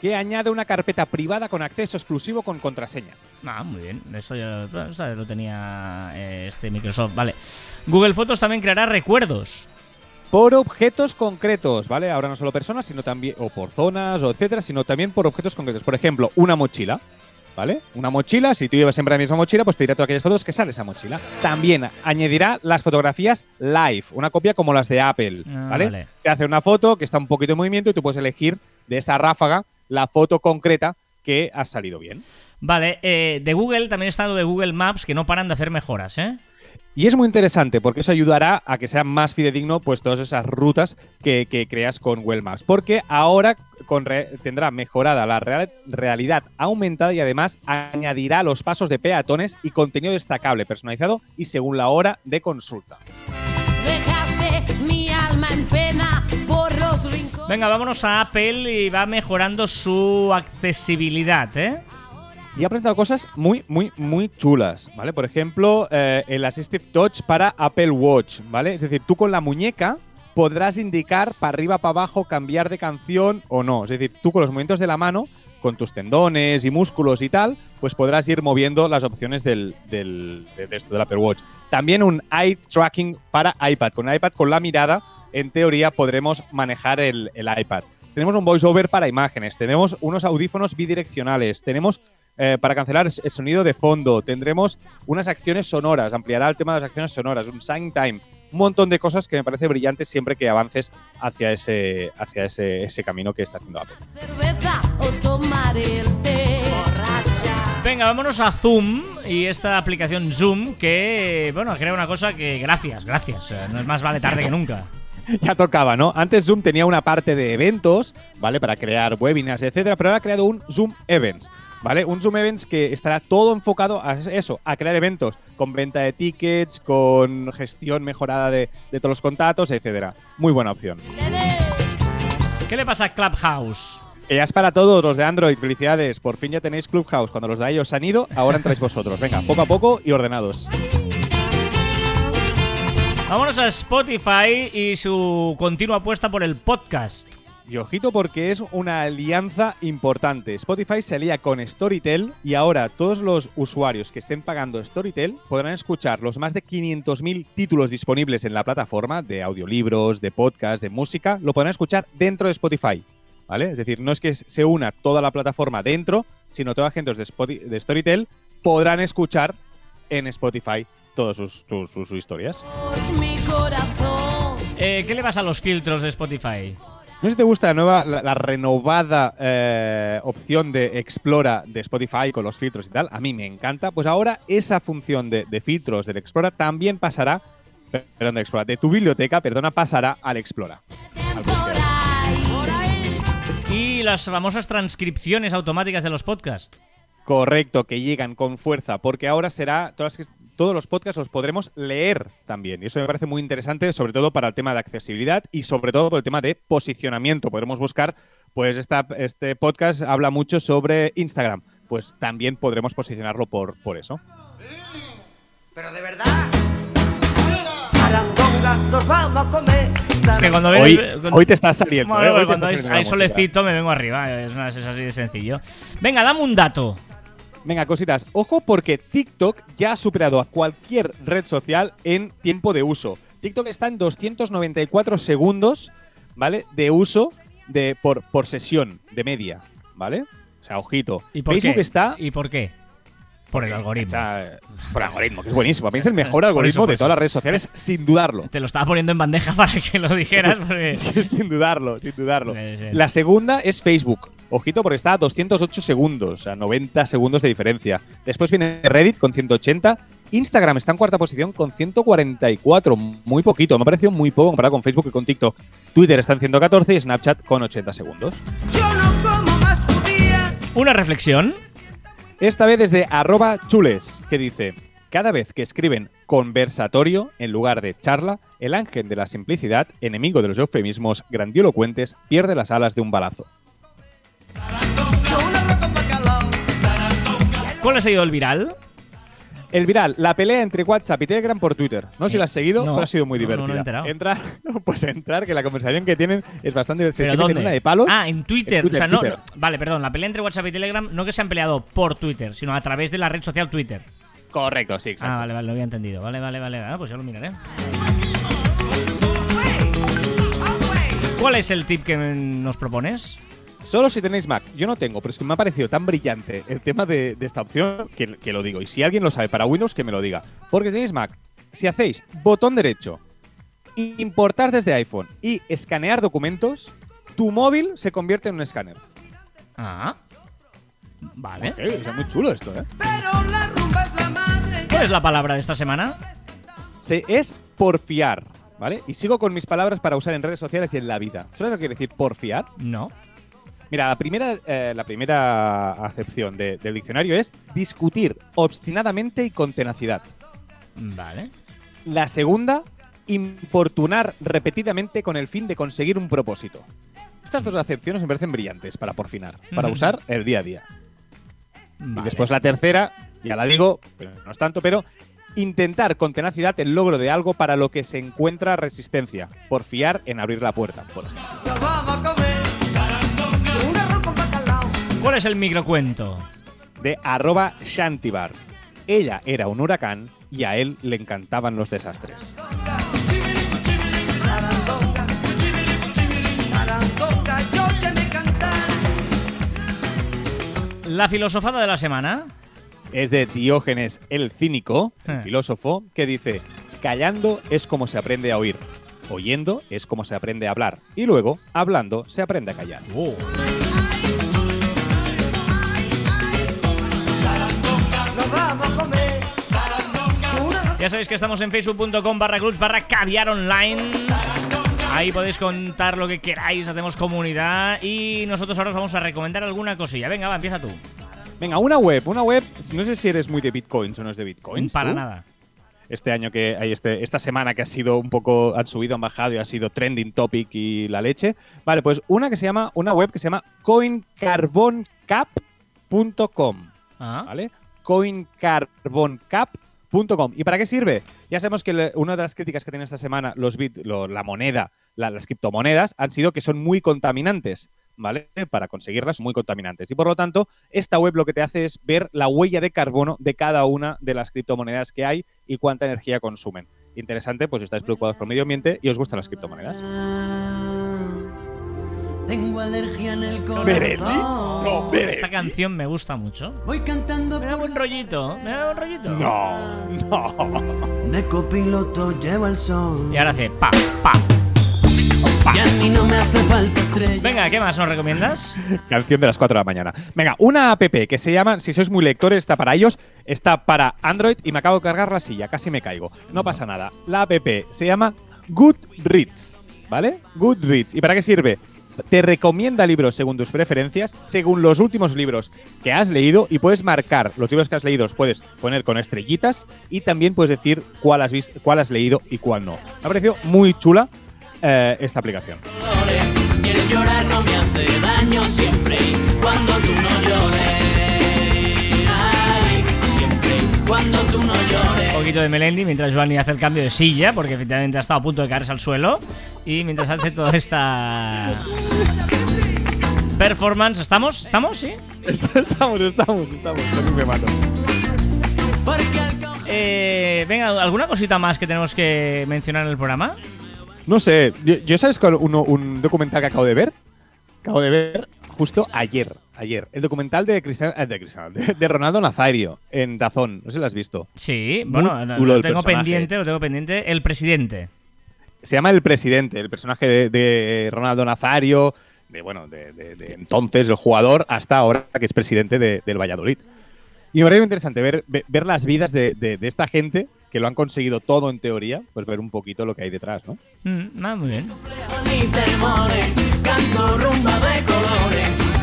Speaker 2: que añade una carpeta privada con acceso exclusivo con contraseña.
Speaker 1: Ah, muy bien. Eso ya, lo tenía eh, este Microsoft. Vale. Google Fotos también creará recuerdos.
Speaker 2: Por objetos concretos, ¿vale? Ahora no solo personas, sino también, o por zonas, o etcétera, sino también por objetos concretos. Por ejemplo, una mochila, ¿vale? Una mochila, si tú llevas siempre la misma mochila, pues te dirá todas aquellas fotos que sale esa mochila. También añadirá las fotografías live, una copia como las de Apple,
Speaker 1: Ah,
Speaker 2: ¿vale?
Speaker 1: vale.
Speaker 2: Te hace una foto que está un poquito en movimiento y tú puedes elegir de esa ráfaga la foto concreta que ha salido bien.
Speaker 1: Vale, eh, de Google también está lo de Google Maps que no paran de hacer mejoras, ¿eh?
Speaker 2: Y es muy interesante porque eso ayudará a que sea más fidedigno pues todas esas rutas que, que creas con Google Maps. Porque ahora con re- tendrá mejorada la real- realidad aumentada y además añadirá los pasos de peatones y contenido destacable, personalizado y según la hora de consulta.
Speaker 3: Dejaste mi alma en pena por los rincones.
Speaker 1: Venga, vámonos a Apple y va mejorando su accesibilidad, ¿eh?
Speaker 2: Y ha presentado cosas muy, muy, muy chulas, ¿vale? Por ejemplo, eh, el Assistive Touch para Apple Watch, ¿vale? Es decir, tú con la muñeca podrás indicar para arriba, para abajo, cambiar de canción o no. Es decir, tú con los movimientos de la mano, con tus tendones y músculos y tal, pues podrás ir moviendo las opciones del, del, de, esto, del Apple Watch. También un eye tracking para iPad. Con iPad, con la mirada, en teoría podremos manejar el, el iPad. Tenemos un voiceover para imágenes, tenemos unos audífonos bidireccionales, tenemos eh, para cancelar el sonido de fondo, tendremos unas acciones sonoras, ampliará el tema de las acciones sonoras, un sign time, un montón de cosas que me parece brillantes siempre que avances hacia ese, hacia ese, ese camino que está haciendo Apple.
Speaker 3: Cerveza o tomar el té.
Speaker 1: Venga, vámonos a Zoom y esta aplicación Zoom que, bueno, crea una cosa que, gracias, gracias, eh, no es más vale tarde que nunca.
Speaker 2: ya tocaba, ¿no? Antes Zoom tenía una parte de eventos, ¿vale? Para crear webinars, etcétera, pero ahora ha creado un Zoom Events, ¿vale? Un Zoom Events que estará todo enfocado a eso, a crear eventos, con venta de tickets, con gestión mejorada de, de todos los contactos, etcétera. Muy buena opción.
Speaker 1: ¿Qué le pasa a Clubhouse?
Speaker 2: Que ya es para todos los de Android, felicidades. Por fin ya tenéis Clubhouse. Cuando los de iOS han ido, ahora entráis vosotros. Venga, poco a poco y ordenados.
Speaker 1: Vámonos a Spotify y su continua apuesta por el podcast.
Speaker 2: Y ojito porque es una alianza importante. Spotify se alía con Storytel y ahora todos los usuarios que estén pagando Storytel podrán escuchar los más de 500.000 títulos disponibles en la plataforma de audiolibros, de podcast, de música, lo podrán escuchar dentro de Spotify. ¿Vale? Es decir, no es que se una toda la plataforma dentro, sino todos agentes de, Spoti- de Storytel podrán escuchar en Spotify todas sus, sus- sus- sus historias.
Speaker 1: Eh, ¿Qué le pasa a los filtros de Spotify?
Speaker 2: No sé si te gusta la nueva, la, la renovada eh, opción de Explora de Spotify con los filtros y tal. A mí me encanta. Pues ahora esa función de, de filtros del Explora también pasará, per- perdón, de Explora, de tu biblioteca, perdona, pasará al Explora.
Speaker 1: Y las famosas transcripciones automáticas de los podcasts.
Speaker 2: Correcto, que llegan con fuerza, porque ahora será todas las que- todos los podcasts los podremos leer también. Y eso me parece muy interesante, sobre todo para el tema de accesibilidad y sobre todo por el tema de posicionamiento. Podremos buscar, pues esta, este podcast habla mucho sobre Instagram. Pues también podremos posicionarlo por, por eso.
Speaker 4: Pero de verdad. Sarandonga, nos vamos a comer.
Speaker 1: Es que cuando
Speaker 2: Hoy,
Speaker 1: ves- cuando-
Speaker 2: hoy te está saliendo.
Speaker 1: Bueno,
Speaker 2: ¿eh?
Speaker 1: Cuando
Speaker 2: está
Speaker 1: hay, solecito me vengo arriba. Es, una- es así de sencillo. Venga, dame un dato.
Speaker 2: Venga, cositas. Ojo porque TikTok ya ha superado a cualquier red social en tiempo de uso. TikTok está en 294 segundos, ¿vale? De uso de, por, por sesión de media, ¿vale? O sea, ojito.
Speaker 1: ¿Y por
Speaker 2: Facebook
Speaker 1: qué?
Speaker 2: está...
Speaker 1: ¿Y por qué? Por el algoritmo.
Speaker 2: o sea, por el algoritmo, que es buenísimo. Mí es el mejor algoritmo
Speaker 1: eso,
Speaker 2: de todas las redes sociales, sin dudarlo.
Speaker 1: Te lo estaba poniendo en bandeja para que lo dijeras. Porque...
Speaker 2: Sin dudarlo, sin dudarlo. La segunda es Facebook. Ojito porque está a 208 segundos, o sea, 90 segundos de diferencia. Después viene Reddit con 180. Instagram está en cuarta posición con 144, muy poquito. Me ha parecido muy poco comparado con Facebook y con TikTok. Twitter está en 114 y Snapchat con 80 segundos.
Speaker 4: Yo no como más tu día.
Speaker 1: Una reflexión.
Speaker 2: Esta vez desde arroba chules, que dice, cada vez que escriben conversatorio en lugar de charla, el ángel de la simplicidad, enemigo de los eufemismos grandilocuentes, pierde las alas de un balazo.
Speaker 1: ¿Cuál ha sido el viral?
Speaker 2: El viral, la pelea entre WhatsApp y Telegram por Twitter. No sé si la has seguido,
Speaker 1: No,
Speaker 2: pero ha sido muy
Speaker 1: no, no, no
Speaker 2: divertida.
Speaker 1: me he enterado.
Speaker 2: Entrar, pues entrar, que la conversación que tienen es bastante
Speaker 1: ¿Pero
Speaker 2: divertida. Se meten
Speaker 1: dónde?
Speaker 2: una de palos.
Speaker 1: Ah, en Twitter.
Speaker 2: En Twitter,
Speaker 1: o sea, no,
Speaker 2: Twitter.
Speaker 1: no- Vale, perdón. La pelea entre WhatsApp y Telegram no que se han peleado por Twitter, sino a través de la red social Twitter.
Speaker 2: Correcto, sí, exacto.
Speaker 1: Ah, vale, vale, lo había entendido. Vale, vale, vale. Ah, pues ya lo miraré. ¿Cuál es el tip que nos propones?
Speaker 2: Solo si tenéis Mac. Yo no tengo, pero es que me ha parecido tan brillante el tema de, de esta opción que, que lo digo. Y si alguien lo sabe para Windows, que me lo diga. Porque tenéis Mac. Si hacéis botón derecho, importar desde iPhone y escanear documentos, tu móvil se convierte en un escáner.
Speaker 1: Ah. Vale.
Speaker 2: Ok, o sea, muy chulo esto, ¿eh?
Speaker 4: Pero la rumba es la madre.
Speaker 1: ¿Cuál es la palabra de esta semana?
Speaker 2: Se, es porfiar, ¿vale? Y sigo con mis palabras para usar en redes sociales y en la vida. ¿Sabes lo que quiere decir porfiar?
Speaker 1: No.
Speaker 2: Mira, la primera, eh, la primera acepción de- del diccionario es discutir obstinadamente y con tenacidad.
Speaker 1: Vale.
Speaker 2: La segunda, importunar repetidamente con el fin de conseguir un propósito. Estas dos acepciones me parecen brillantes para porfinar, para usar el día a día.
Speaker 1: vale.
Speaker 2: Y después la tercera, ya la digo, pero no es tanto, pero intentar con tenacidad el logro de algo para lo que se encuentra resistencia, porfiar en abrir la puerta, por ejemplo.
Speaker 1: ¿Cuál es el microcuento?
Speaker 2: De arroba Shantibar. Ella era un huracán y a él le encantaban los desastres.
Speaker 1: La filosofada de la semana.
Speaker 2: Es de Diógenes el Cínico,
Speaker 1: Eh.
Speaker 2: el filósofo, que dice, callando es como se aprende a oír, oyendo es como se aprende a hablar, y luego, hablando, se aprende a callar.
Speaker 1: Oh. Ya sabéis que estamos en facebook.com barra clubs barra caviar online. Ahí podéis contar lo que queráis, hacemos comunidad y nosotros ahora os vamos a recomendar alguna cosilla. Venga, va, empieza tú.
Speaker 2: Venga, una web, una web. No sé si eres muy de bitcoins o no es de bitcoins.
Speaker 1: Para
Speaker 2: ¿tú?
Speaker 1: nada.
Speaker 2: Este año que hay este, esta semana que ha sido un poco, han subido, han bajado y ha sido trending topic y la leche. Vale, pues una que se llama, una web que se llama coincarboncap.com.
Speaker 1: Ah,
Speaker 2: ¿Vale? ¿Y para qué sirve? Ya sabemos que una de las críticas que tiene esta semana los bit, la moneda, la- las criptomonedas, han sido que son muy contaminantes. ¿Vale? Para conseguirlas, muy contaminantes. Y por lo tanto, esta web lo que te hace es ver la huella de carbono de cada una de las criptomonedas que hay y cuánta energía consumen. Interesante, pues si estáis preocupados por el medio ambiente y os gustan las criptomonedas.
Speaker 4: Tengo alergia en el corazón.
Speaker 2: no, Beretti.
Speaker 1: esta canción me gusta mucho.
Speaker 4: Voy cantando
Speaker 1: Me da buen rollito, me da buen rollito.
Speaker 2: No, no.
Speaker 4: de copiloto llevo el sol.
Speaker 1: Y ahora hace pa, pa.
Speaker 4: Y a mí no me hace falta estrella.
Speaker 1: Venga, ¿qué más nos recomiendas?
Speaker 2: Canción de las 4 de la mañana. Venga, una app que se llama, si sois muy lectores, está para ellos, está para Android y me acabo de cargar la silla, casi me caigo. No pasa nada. La app se llama Goodreads, ¿vale? Goodreads. ¿Y para qué sirve? Te recomienda libros según tus preferencias, según los últimos libros que has leído y puedes marcar los libros que has leído, los puedes poner con estrellitas y también puedes decir cuál has, vis- cuál has leído y cuál no. Me ha parecido muy chula eh, esta aplicación.
Speaker 4: Cuando tú no llores.
Speaker 1: Un poquito de Melendi mientras Joanny hace el cambio de silla, porque efectivamente ha estado a punto de caerse al suelo. Y mientras hace toda esta performance, ¿estamos? ¿Estamos? ¿Sí?
Speaker 2: estamos, estamos, estamos. Casi me mato.
Speaker 1: Eh, venga, ¿alguna cosita más que tenemos que mencionar en el programa?
Speaker 2: No sé, yo, yo sabes cuál- uno- un documental que acabo de ver. Acabo de ver justo ayer. Ayer. El documental de Cristiano, eh, de, Cristiano, de, de Ronaldo Nazario en Dazón. No sé si lo has visto.
Speaker 1: Sí,
Speaker 2: Muy
Speaker 1: bueno, lo, tengo
Speaker 2: personaje.
Speaker 1: pendiente, lo tengo pendiente. El presidente.
Speaker 2: Se llama El Presidente, el personaje de, de Ronaldo Nazario, de bueno, de, de- de entonces el jugador hasta ahora que es presidente de- del Valladolid. Y me parece muy interesante ver, ver, las vidas de, de- de esta gente que lo han conseguido todo en teoría, pues ver un poquito lo que hay detrás, ¿no?
Speaker 1: Mm, ah, muy bien.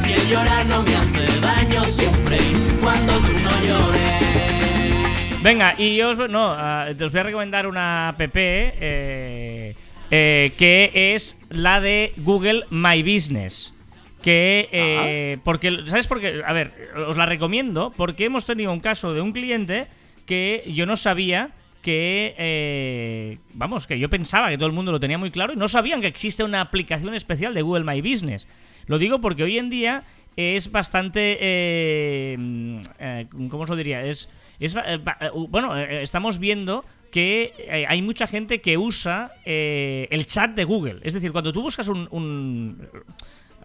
Speaker 4: Quieres llorar no me hace daño siempre y cuando tú no llores.
Speaker 1: Venga, y yo os, no, ah, os voy a recomendar una app eh, eh, que es la de Google My Business. Que, eh, porque, ¿sabes por qué? A ver, os la recomiendo porque hemos tenido un caso de un cliente que yo no sabía que, eh, vamos, que yo pensaba que todo el mundo lo tenía muy claro y no sabían que existe una aplicación especial de Google My Business. Lo digo porque hoy en día es bastante, eh, mm, eh, ¿cómo os lo diría? Es, es eh, bueno, estamos viendo que hay mucha gente que usa eh, el chat de Google. Es decir, cuando tú buscas un... un-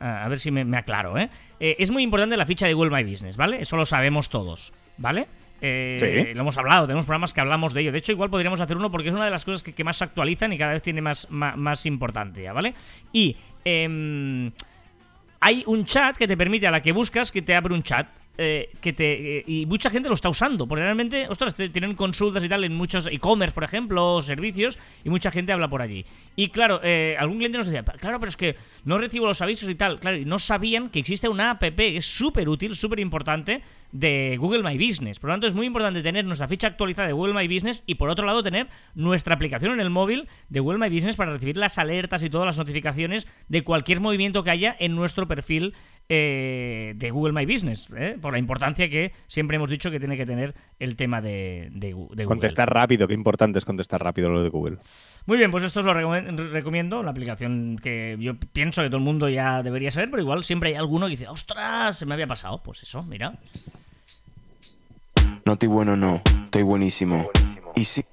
Speaker 1: a ver si me, me aclaro, ¿eh? Eh, Es muy importante la ficha de Google My Business, ¿vale? Eso lo sabemos todos, ¿vale? Eh,
Speaker 2: Sí.
Speaker 1: Lo hemos hablado, tenemos programas que hablamos de ello. De hecho, igual podríamos hacer uno porque es una de las cosas que, que más se actualizan y cada vez tiene más, ma- más, importancia, ¿vale? Y em, hay un chat que te permite a la que buscas que te abre un chat. eh, que te eh, y mucha gente lo está usando porque realmente ostras te- tienen consultas y tal en muchos e-commerce por ejemplo servicios y mucha gente habla por allí y claro eh, algún cliente nos decía claro pero es que no recibo los avisos y tal claro y no sabían que existe una app que es súper útil súper importante de Google My Business por lo tanto es muy importante tener nuestra ficha actualizada de Google My Business y por otro lado tener nuestra aplicación en el móvil de Google My Business para recibir las alertas y todas las notificaciones de cualquier movimiento que haya en nuestro perfil eh, de Google My Business, ¿eh? por la importancia que siempre hemos dicho que tiene que tener el tema de, de de Google.
Speaker 2: Contestar rápido, qué importante es contestar rápido lo de Google.
Speaker 1: Muy bien, pues esto os lo recomiendo, la aplicación que yo pienso que todo el mundo ya debería saber, pero igual siempre hay alguno que dice, ostras, se me había pasado. Pues eso, mira.
Speaker 5: No estoy bueno, no, estoy buenísimo. Y sí,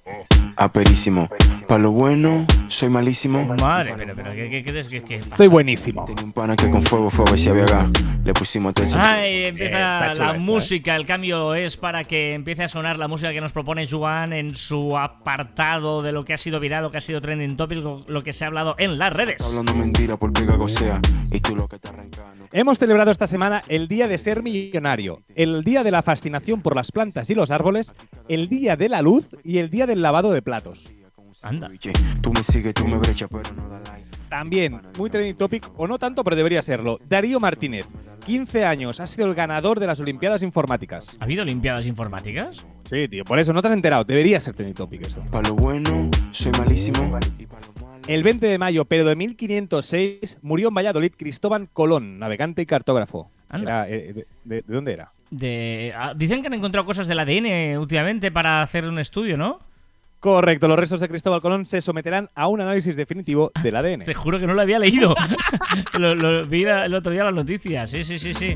Speaker 5: aperísimo. Para lo bueno, soy malísimo.
Speaker 1: Madre, pero, pero, ¿qué, qué- qué pasa?
Speaker 2: Soy buenísimo.
Speaker 5: Tenía un pana que con fuego fue a ver si había gas. Le pusimos todo
Speaker 1: Ay, empieza la
Speaker 2: esta,
Speaker 1: música. El cambio es para que empiece a sonar la música que nos propone Juan en su apartado de lo que ha sido viral, lo que ha sido trending topic, lo, que se ha hablado en las redes.
Speaker 5: Hablando mentira porque gago sea. Y tú lo que te arranca.
Speaker 2: Hemos celebrado esta semana el Día de Ser Millonario, el Día de la Fascinación por las plantas y los árboles, el Día de la Luz y el Día del Lavado de Platos.
Speaker 1: Anda.
Speaker 5: Tú me sigues, tú me brechas, pero no da like.
Speaker 2: También, muy trending topic, o no tanto, pero debería serlo. Darío Martínez, 15 años, ha sido el ganador de las Olimpiadas Informáticas.
Speaker 1: ¿Ha habido Olimpiadas Informáticas?
Speaker 2: Sí, tío, por eso no te has enterado. Debería ser trending topic eso.
Speaker 5: Pa' lo bueno, soy malísimo.
Speaker 2: El 20 de mayo, pero de 1506, murió en Valladolid Cristóbal Colón, navegante y cartógrafo. Era, eh, de, de- ¿de dónde era?
Speaker 1: De, ah, dicen que han encontrado cosas del ADN últimamente para hacer un estudio, ¿no?
Speaker 2: Correcto, los restos de Cristóbal Colón se someterán a un análisis definitivo del ADN.
Speaker 1: Te juro que no lo había leído. lo, lo vi el otro día las noticias. Sí, sí, sí, sí.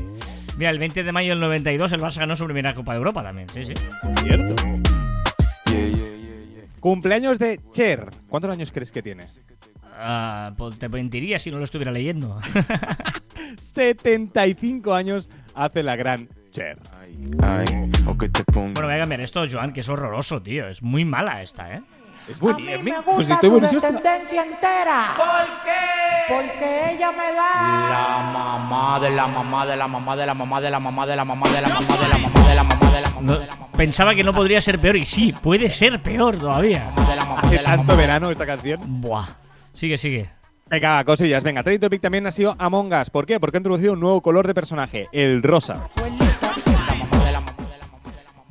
Speaker 1: Mira, el 20 de mayo del 92 el Barça ganó su primera Copa de Europa también. Sí, sí.
Speaker 2: Cierto. Cumpleaños de Cher. ¿Cuántos años crees que tiene?
Speaker 1: Ah, pues te mentiría si no lo estuviera leyendo.
Speaker 2: 75 años hace la gran Cher.
Speaker 1: Bueno, voy a cambiar esto, Joan, que es horroroso, tío. Es muy mala esta, ¿eh?
Speaker 2: Es
Speaker 6: A mí me
Speaker 2: Pues
Speaker 6: gusta
Speaker 2: estoy
Speaker 6: tu
Speaker 2: buenísimo.
Speaker 6: descendencia entera. ¿Por qué? Porque ella me da.
Speaker 7: La mamá de la mamá de la mamá de la mamá de la mamá de la mamá de la mamá de la mamá de la mamá de la mamá
Speaker 1: No- pensaba que no podría ser peor y sí, puede ser peor todavía.
Speaker 2: Hace tanto verano esta canción.
Speaker 1: Buah. Sigue, sigue.
Speaker 2: Venga, cosillas. Venga, Trending Topic también ha sido Among Us. ¿Por qué? Porque ha introducido un nuevo color de personaje, el rosa.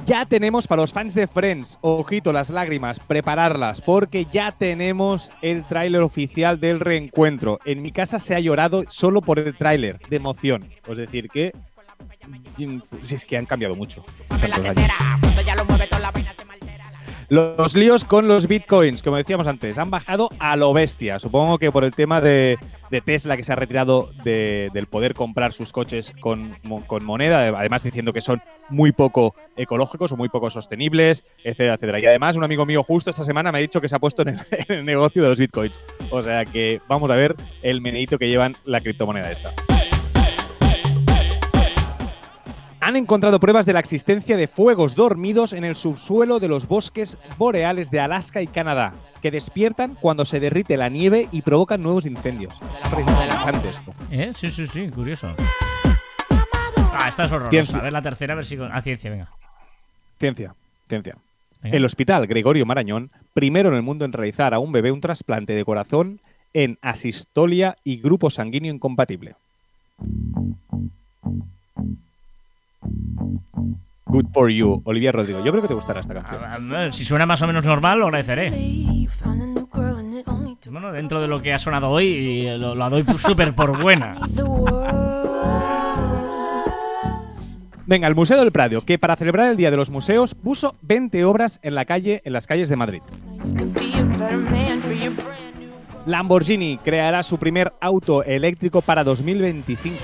Speaker 2: Ya tenemos para los fans de Friends, ojito, las lágrimas, prepararlas, porque ya tenemos el tráiler oficial del reencuentro. En mi casa se ha llorado solo por el tráiler, de emoción. Es decir, que. Si es que han cambiado mucho. Los líos con los bitcoins, como decíamos antes, han bajado a lo bestia. Supongo que por el tema de, de Tesla que se ha retirado de- del poder comprar sus coches con, mo- con moneda, además diciendo que son muy poco ecológicos o muy poco sostenibles, etcétera, etcétera. Y además un amigo mío justo esta semana me ha dicho que se ha puesto en el, en el negocio de los bitcoins. O sea que vamos a ver el meneíto que llevan la criptomoneda esta. Han encontrado pruebas de la existencia de fuegos dormidos en el subsuelo de los bosques boreales de Alaska y Canadá, que despiertan cuando se derrite la nieve y provocan nuevos incendios. Esto.
Speaker 1: ¿Eh? Sí, sí, sí, curioso. Ah, esta es horrorosa.
Speaker 2: Ciencia.
Speaker 1: A ver la tercera, a ver si con. Ah, ciencia, venga.
Speaker 2: Ciencia, ciencia.
Speaker 1: Venga.
Speaker 2: El hospital Gregorio Marañón, primero en el mundo en realizar a un bebé un trasplante de corazón en asistolia y grupo sanguíneo incompatible. Good for you, Olivia Rodrigo. Yo creo que te gustará esta canción.
Speaker 1: A- a ver, si suena más o menos normal, lo agradeceré. Bueno, dentro de lo que ha sonado hoy, lo, lo doy súper por buena.
Speaker 2: Venga, el Museo del Prado, que para celebrar el Día de los Museos puso 20 obras en la calle, en las calles de Madrid. Lamborghini creará su primer auto eléctrico para 2025.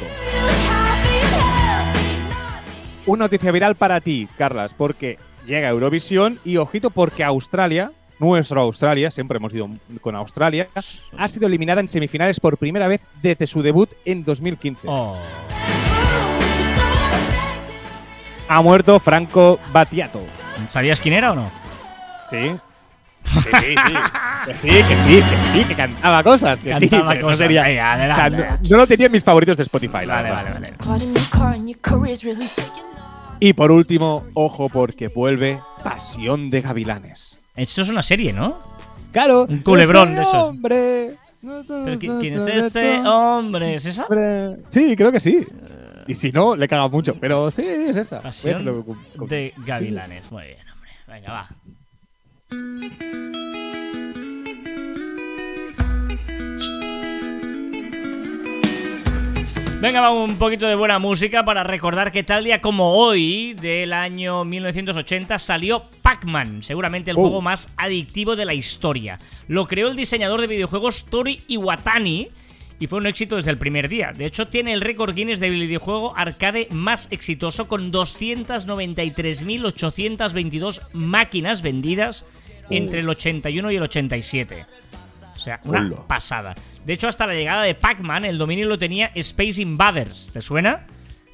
Speaker 2: Una noticia viral para ti, Carlas, porque llega Eurovisión y ojito porque Australia, nuestro Australia, siempre hemos ido con Australia, ha sido eliminada en semifinales por primera vez desde su debut en 2015.
Speaker 1: Oh.
Speaker 2: Ha muerto Franco Battiato.
Speaker 1: ¿Sabías quién era o no?
Speaker 2: Sí. Sí, sí, sí. Que sí, que sí, que sí, que cantaba cosas. Que sí,
Speaker 1: Cantaba
Speaker 2: no
Speaker 1: cosas.
Speaker 2: sería.
Speaker 1: Venga,
Speaker 2: o sea, no, no lo tenía en mis favoritos de Spotify.
Speaker 1: Vale, vale, vale.
Speaker 2: Y por último, ojo porque vuelve Pasión de Gavilanes.
Speaker 1: Esto es una serie, ¿no?
Speaker 2: Claro.
Speaker 1: Un culebrón de esos.
Speaker 2: hombre.
Speaker 1: Pero ¿qui- ¿Quién es este hombre? ¿Es esa?
Speaker 2: Sí, creo que sí. Y si no, le caga mucho. Pero sí, es esa.
Speaker 1: Pasión de Gavilanes. Muy bien, hombre. Venga, va. Venga, va un poquito de buena música para recordar que tal día como hoy, del año 1980, salió Pac-Man, seguramente el
Speaker 2: Oh.
Speaker 1: juego más adictivo de la historia. Lo creó el diseñador de videojuegos Tori Iwatani y fue un éxito desde el primer día. De hecho, tiene el récord Guinness del videojuego arcade más exitoso con 293.822 máquinas vendidas entre el 81 y el 87. O sea, una pasada. De hecho, hasta la llegada de Pac-Man, el dominio lo tenía Space Invaders. ¿Te suena?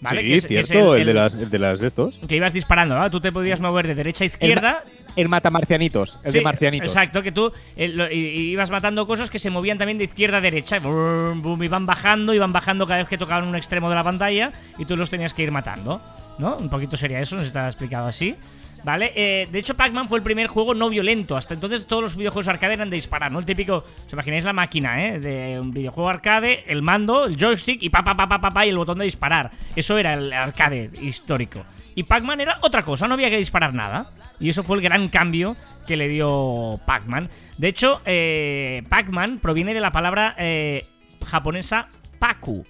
Speaker 2: Sí,
Speaker 1: Que es-
Speaker 2: cierto, el, de las, el de las de estos.
Speaker 1: Que ibas disparando, ¿no? Tú te podías mover de derecha a izquierda.
Speaker 2: El matamarcianitos, el de
Speaker 1: Sí,
Speaker 2: marcianitos.
Speaker 1: Exacto, que tú eh, lo- ibas matando cosas que se movían también de izquierda a derecha. y brum, brum, iban bajando, iban bajando cada vez que tocaban un extremo de la pantalla y tú los tenías que ir matando. ¿No? Un poquito sería eso, no sé si está explicado así. ¿Vale? Eh, de hecho, Pac-Man fue el primer juego no violento. Hasta entonces todos los videojuegos arcade eran de disparar, ¿no? El típico, ¿os imagináis la máquina, eh? De un videojuego arcade, el mando, el joystick y pa pa pa pa pa, pa, y el botón de disparar. Eso era el arcade histórico. Y Pac-Man era otra cosa, no había que disparar nada. Y eso fue el gran cambio que le dio Pac-Man. De hecho, eh, Pac-Man proviene de la palabra eh, japonesa Paku.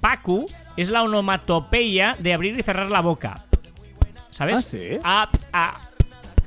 Speaker 1: Paku es la onomatopeya de abrir y cerrar la boca. ¿Sabes?
Speaker 2: ¿Ah, sí?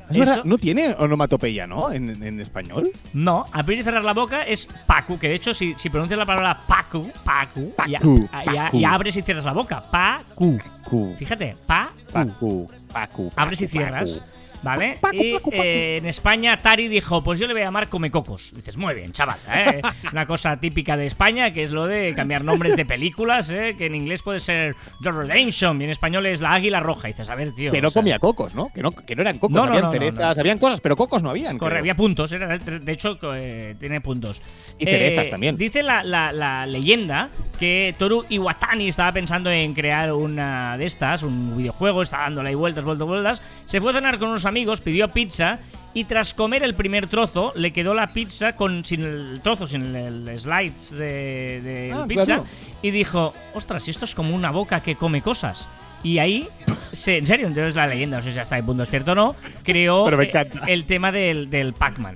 Speaker 2: Es verdad,
Speaker 1: Eso-
Speaker 2: no tiene onomatopeya, ¿no? En, en español.
Speaker 1: No, abrir y cerrar la boca es Paku, que de hecho si, si pronuncias la palabra Paku, Paku, ya,
Speaker 2: Paku,
Speaker 1: ya- abres y cierras la boca. Paku.
Speaker 2: Cu.
Speaker 1: Fíjate, Paku.
Speaker 2: Pacu. Pacu.
Speaker 1: Abres y
Speaker 2: Pacu,
Speaker 1: cierras. ¿Vale? Y eh, en España Atari dijo, pues yo le voy a llamar Comecocos. Dices, muy bien, chaval. ¿eh? Una cosa típica de España, que es lo de cambiar nombres de películas, ¿eh? que en inglés puede ser The Redemption y en español es La Águila Roja. Y dices, a ver, tío.
Speaker 2: Que no
Speaker 1: o sea,
Speaker 2: comía cocos, ¿no? Que no, que no eran cocos,
Speaker 1: No, no,
Speaker 2: habían cerezas,
Speaker 1: no.
Speaker 2: habían cosas, pero cocos no habían.
Speaker 1: Corre, había puntos, era, de hecho eh, tiene puntos.
Speaker 2: Y cerezas
Speaker 1: Eh,
Speaker 2: también.
Speaker 1: Dice la, la- la leyenda que Toru Iwatani estaba pensando en crear una de estas, un videojuego, estaba dándole ahí vueltas, vueltas, vueltas. Se fue a cenar con unos amigos, pidió pizza y tras comer el primer trozo le quedó la pizza con sin el trozo, sin el, el slides de, de
Speaker 2: Ah,
Speaker 1: pizza
Speaker 2: claro.
Speaker 1: y dijo, ostras, esto es como una boca que come cosas. Y ahí, se, en serio, entonces la leyenda, no sé si hasta qué punto es cierto o no, creó el tema del, del Pac-Man.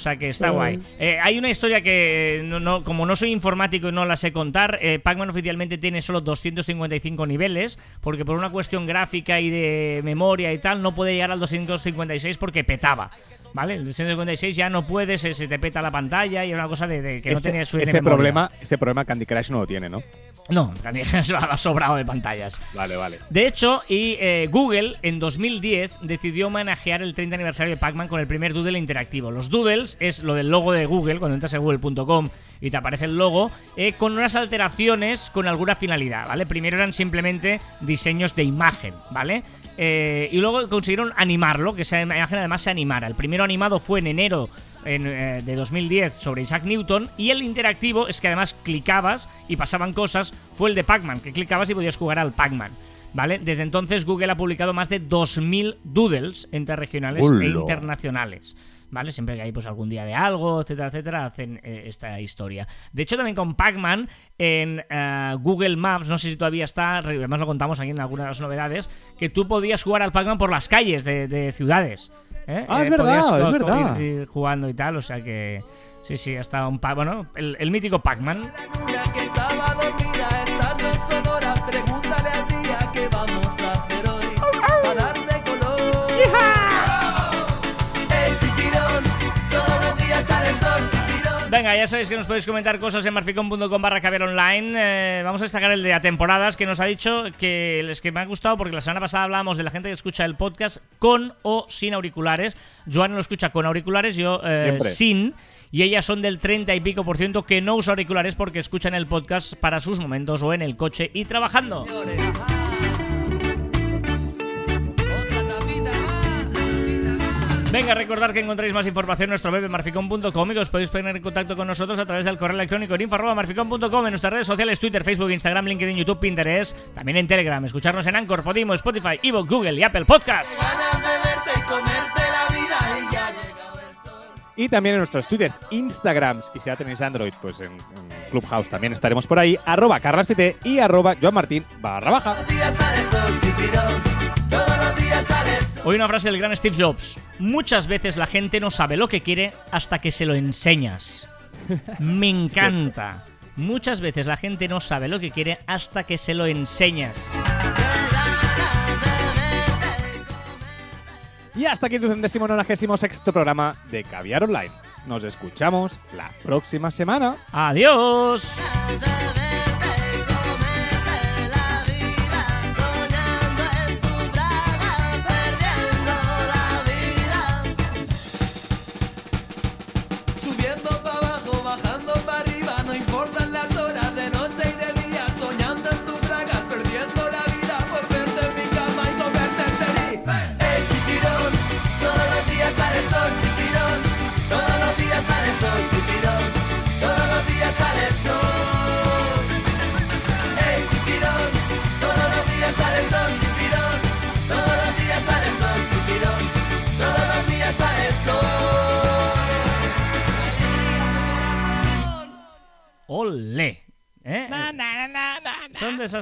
Speaker 1: O sea que está guay. Eh, hay una historia que, no, no- como no soy informático y no la sé contar, eh, Pac-Man oficialmente tiene solo 255 niveles, porque por una cuestión gráfica y de memoria y tal, no puede llegar al 256 porque petaba. ¿Vale? El 256 ya no puede, se, se te peta la pantalla y era una cosa de, de que no
Speaker 2: ese,
Speaker 1: tenía suficiente
Speaker 2: ese problema, ese problema Candy Crush no lo tiene, ¿no?
Speaker 1: No, Crush va sobrado de pantallas.
Speaker 2: Vale, vale.
Speaker 1: De hecho, y eh, Google en 2010 decidió homenajear el 30 aniversario de Pac-Man con el primer doodle interactivo. Los doodles es lo del logo de Google, cuando entras en google.com y te aparece el logo, eh, con unas alteraciones con alguna finalidad, ¿vale? Primero eran simplemente diseños de imagen, ¿vale? Eh, y luego consiguieron animarlo, que esa imagen además se animara. El primero animado fue en enero en, eh, de 2010 sobre Isaac Newton y el interactivo es que además clicabas y pasaban cosas, fue el de Pac-Man, que clicabas y podías jugar al Pac-Man. ¿Vale? Desde entonces Google ha publicado más de 2.000 doodles entre regionales e internacionales. ¿Vale? Siempre que hay pues algún día de algo, etcétera, etcétera, hacen eh, esta historia. De hecho, también con Pac-Man en eh, Google Maps, no sé si todavía está, además lo contamos aquí en algunas de las novedades, que tú podías jugar al Pac-Man por las calles de, de ciudades. ¿Eh?
Speaker 2: Ah, es
Speaker 1: Eh,
Speaker 2: verdad,
Speaker 1: podías
Speaker 2: es verdad.
Speaker 1: ir- ir jugando y tal, o sea que... Sí, sí, hasta un... Pa bueno, el, el mítico Pac-Man. Venga, ya sabéis que nos podéis comentar cosas en marficon.com barra caber online. Eh, vamos a destacar el de a temporadas que nos ha dicho que les que me ha gustado porque la semana pasada hablábamos de la gente que escucha el podcast con o sin auriculares. Joan lo escucha con auriculares, yo eh, sin. Y ellas son del 30 y pico por ciento que no usa auriculares porque escuchan el podcast para sus momentos o en el coche y trabajando. Venga, recordad que encontráis más información en nuestro web en marficon.com y que os podéis poner en contacto con nosotros a través del correo electrónico en info@marficon.com en nuestras redes sociales Twitter, Facebook, Instagram, LinkedIn, YouTube, Pinterest, también en Telegram, escucharnos en Anchor, Podimo, Spotify, Evox, Google y Apple Podcasts.
Speaker 4: Y comerte la vida y ya ha llegado el sol.
Speaker 2: Y también en nuestros twitters, Instagrams, y si ya tenéis Android, pues en, en Clubhouse también estaremos por ahí, arroba carlaspt y arroba joanmartin barra baja.
Speaker 1: Hoy una frase del gran Steve Jobs. Muchas veces la gente no sabe lo que quiere hasta que se lo enseñas. Me encanta. Muchas veces la gente no sabe lo que quiere hasta que se lo enseñas.
Speaker 2: Y hasta aquí tu centésimo nonagésimo sexto programa de Caviar Online. Nos escuchamos la próxima semana.
Speaker 1: Adiós.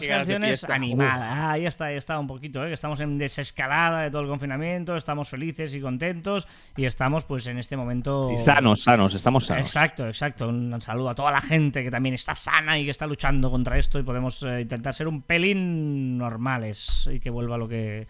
Speaker 4: De
Speaker 1: canciones animadas. Ah, ahí está, ahí está un poquito, ¿eh? que estamos en desescalada de todo el confinamiento, estamos felices y contentos y estamos pues en este momento...
Speaker 2: Y sanos, sanos, estamos sanos.
Speaker 1: Exacto, exacto. Un saludo a toda la gente que también está sana y que está luchando contra esto y podemos eh, intentar ser un pelín normales y que vuelva lo que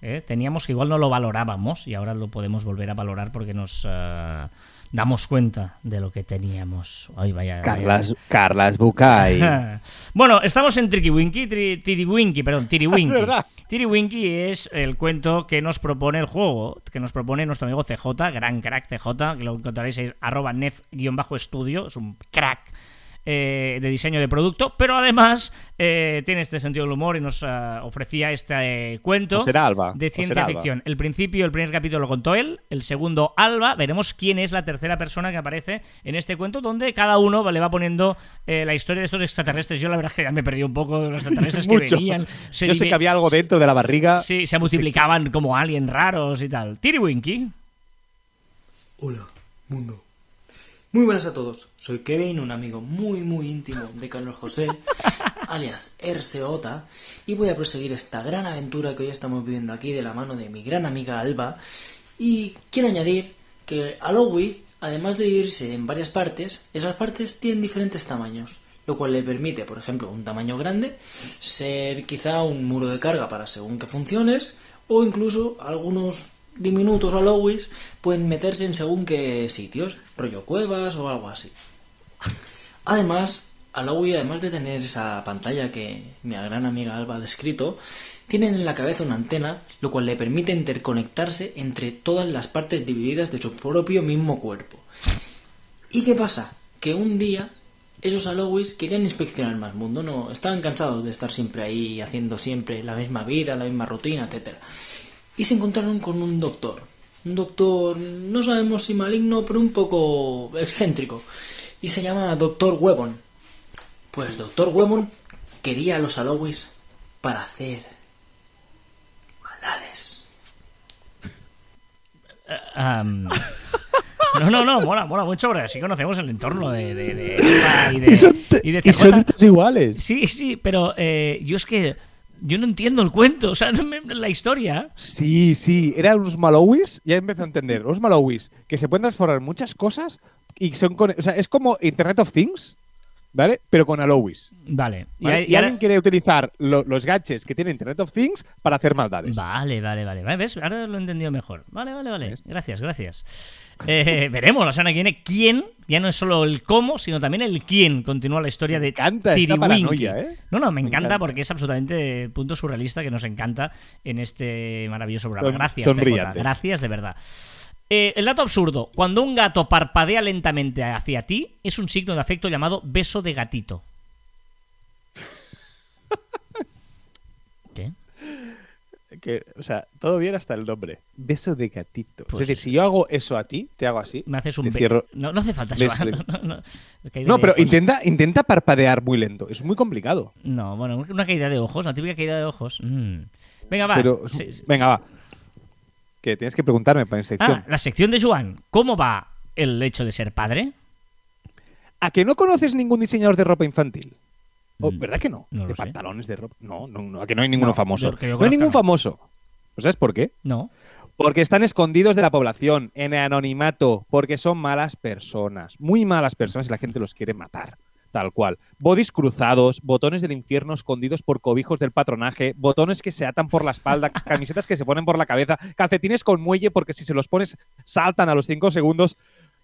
Speaker 1: eh, teníamos, que igual no lo valorábamos y ahora lo podemos volver a valorar porque nos eh, damos cuenta de lo que teníamos. Ay, vaya, vaya-
Speaker 2: Carlas, Carlas Bucay.
Speaker 1: bueno, estamos en Tricky Tri, Tiriwinky, perdón, Tiriwinky. Tiriwinky es el cuento que nos propone el juego, que nos propone nuestro amigo CJ, gran crack CJ, que lo encontraréis en arroba nef-estudio, es un crack eh, de diseño de producto, pero además eh, tiene este sentido del humor y nos eh, ofrecía este eh, cuento
Speaker 2: O será Alba,
Speaker 1: de ciencia
Speaker 2: será Alba.
Speaker 1: ficción. El principio, el primer capítulo lo contó él, el segundo Alba, veremos quién es la tercera persona que aparece en este cuento, donde cada uno le va poniendo eh, la historia de estos extraterrestres. Yo la verdad es que ya me perdí un poco de los extraterrestres que venían. se
Speaker 2: Yo sé que había algo dentro de la barriga.
Speaker 1: Sí, se multiplicaban como aliens raros y tal. Tiriwinky.
Speaker 8: Hola, mundo. Muy buenas a todos. Soy Kevin, un amigo muy muy íntimo de Carlos José, alias RCJ, y voy a proseguir esta gran aventura que hoy estamos viviendo aquí de la mano de mi gran amiga Alba. Y quiero añadir que Alowi, además de dividirse en varias partes, esas partes tienen diferentes tamaños, lo cual le permite, por ejemplo, un tamaño grande, ser quizá un muro de carga para según qué funciones, o incluso algunos diminutos Alowis pueden meterse en según qué sitios, rollo cuevas o algo así. Además, Alowi, además de tener esa pantalla que mi gran amiga Alba ha descrito, tienen en la cabeza una antena, lo cual le permite interconectarse entre todas las partes divididas de su propio mismo cuerpo. ¿Y qué pasa? Que un día esos Alowis querían inspeccionar más mundo, no estaban cansados de estar siempre ahí haciendo siempre la misma vida, la misma rutina, etcétera. Y se encontraron con un doctor. Un doctor, no sabemos si maligno, pero un poco excéntrico. Y se llama Doctor Webon. Pues Doctor Webon quería a los Alowis para hacer maldades.
Speaker 1: Am, no, no, no, mola, mola mucho porque así conocemos el entorno de, de, y de,
Speaker 2: Y son,
Speaker 1: y de
Speaker 2: y son todos iguales.
Speaker 1: Sí, sí, pero eh, yo es que yo no entiendo el cuento, o sea, no me- la historia.
Speaker 2: Sí, sí, eran unos Malowis, ya empezó a entender, los Malowis, que se pueden transformar muchas cosas y son con, o sea, es como Internet of Things, ¿vale? Pero con Alowis.
Speaker 1: Vale. Y,
Speaker 2: ¿vale? Y,
Speaker 1: y ahora-
Speaker 2: alguien quiere utilizar lo- los gadgets que tiene Internet of Things para hacer maldades.
Speaker 1: Vale, vale, vale, vale. ¿Ves? Ahora lo he entendido mejor. Vale, vale, vale. Gracias, gracias. Eh, veremos la semana que viene quién, ya no es solo el cómo, sino también el quién continúa la historia
Speaker 2: Me
Speaker 1: de
Speaker 2: encanta esta paranoia, ¿eh?
Speaker 1: No, no, me,
Speaker 2: Me
Speaker 1: encanta,
Speaker 2: encanta.
Speaker 1: porque es absolutamente punto surrealista que nos encanta en este maravilloso programa.
Speaker 2: Son-
Speaker 1: Gracias,
Speaker 2: son.
Speaker 1: Gracias, de verdad. Eh, el dato absurdo. Cuando un gato parpadea lentamente hacia ti, es un signo de afecto llamado beso de gatito. ¿Qué?
Speaker 2: Que, o sea, todo bien hasta el nombre. Beso de gatito.
Speaker 1: Pues
Speaker 2: es decir, si yo hago eso a ti, te hago así.
Speaker 1: Me haces un
Speaker 2: te cierro-
Speaker 1: No, no hace falta
Speaker 2: de-
Speaker 1: no,
Speaker 2: pero intenta, intenta parpadear muy lento. Es muy complicado.
Speaker 1: No, bueno, una caída de ojos, la típica caída de ojos. Mm. Venga, va.
Speaker 2: Pero,
Speaker 1: Sí, sí,
Speaker 2: venga, va. Que tienes que preguntarme para mi sección.
Speaker 1: Ah, la sección de Joan. ¿Cómo va el hecho de ser padre?
Speaker 2: ¿A que no conoces ningún diseñador de ropa infantil? ¿O-
Speaker 1: Mm,
Speaker 2: ¿Verdad que no?
Speaker 1: no
Speaker 2: de
Speaker 1: sé.
Speaker 2: pantalones de ropa. No, no, no, a que no hay ninguno
Speaker 1: No,
Speaker 2: famoso.
Speaker 1: yo- yo
Speaker 2: no hay ningún
Speaker 1: no.
Speaker 2: famoso. ¿Pues ¿Sabes por qué?
Speaker 1: No.
Speaker 2: Porque están escondidos de la población, en el anonimato, porque son malas personas, muy malas personas y la gente los quiere matar. Tal cual. Bodys cruzados, botones del infierno escondidos por cobijos del patronaje, botones que se atan por la espalda, camisetas que se ponen por la cabeza, calcetines con muelle porque si se los pones saltan a los 5 segundos.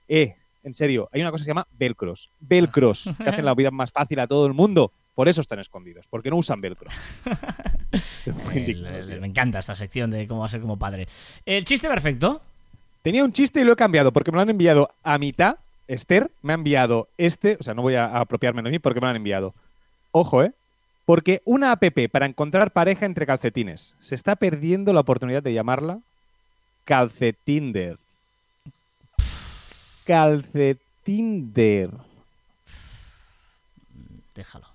Speaker 2: Eh, en serio, hay una cosa que se llama velcros. Velcros, que hacen la vida más fácil a todo el mundo. Por eso están escondidos, porque no usan velcro.
Speaker 1: El- el- me encanta esta sección de cómo va a ser como padre. El chiste perfecto.
Speaker 2: Tenía un chiste y lo he cambiado porque me lo han enviado a mitad. Esther me ha enviado este, o sea, no voy a apropiarme de mí porque me lo han enviado. Ojo, ¿eh? Porque una app para encontrar pareja entre calcetines. Se está perdiendo la oportunidad de llamarla Calcetinder. Calcetinder.
Speaker 1: Déjalo.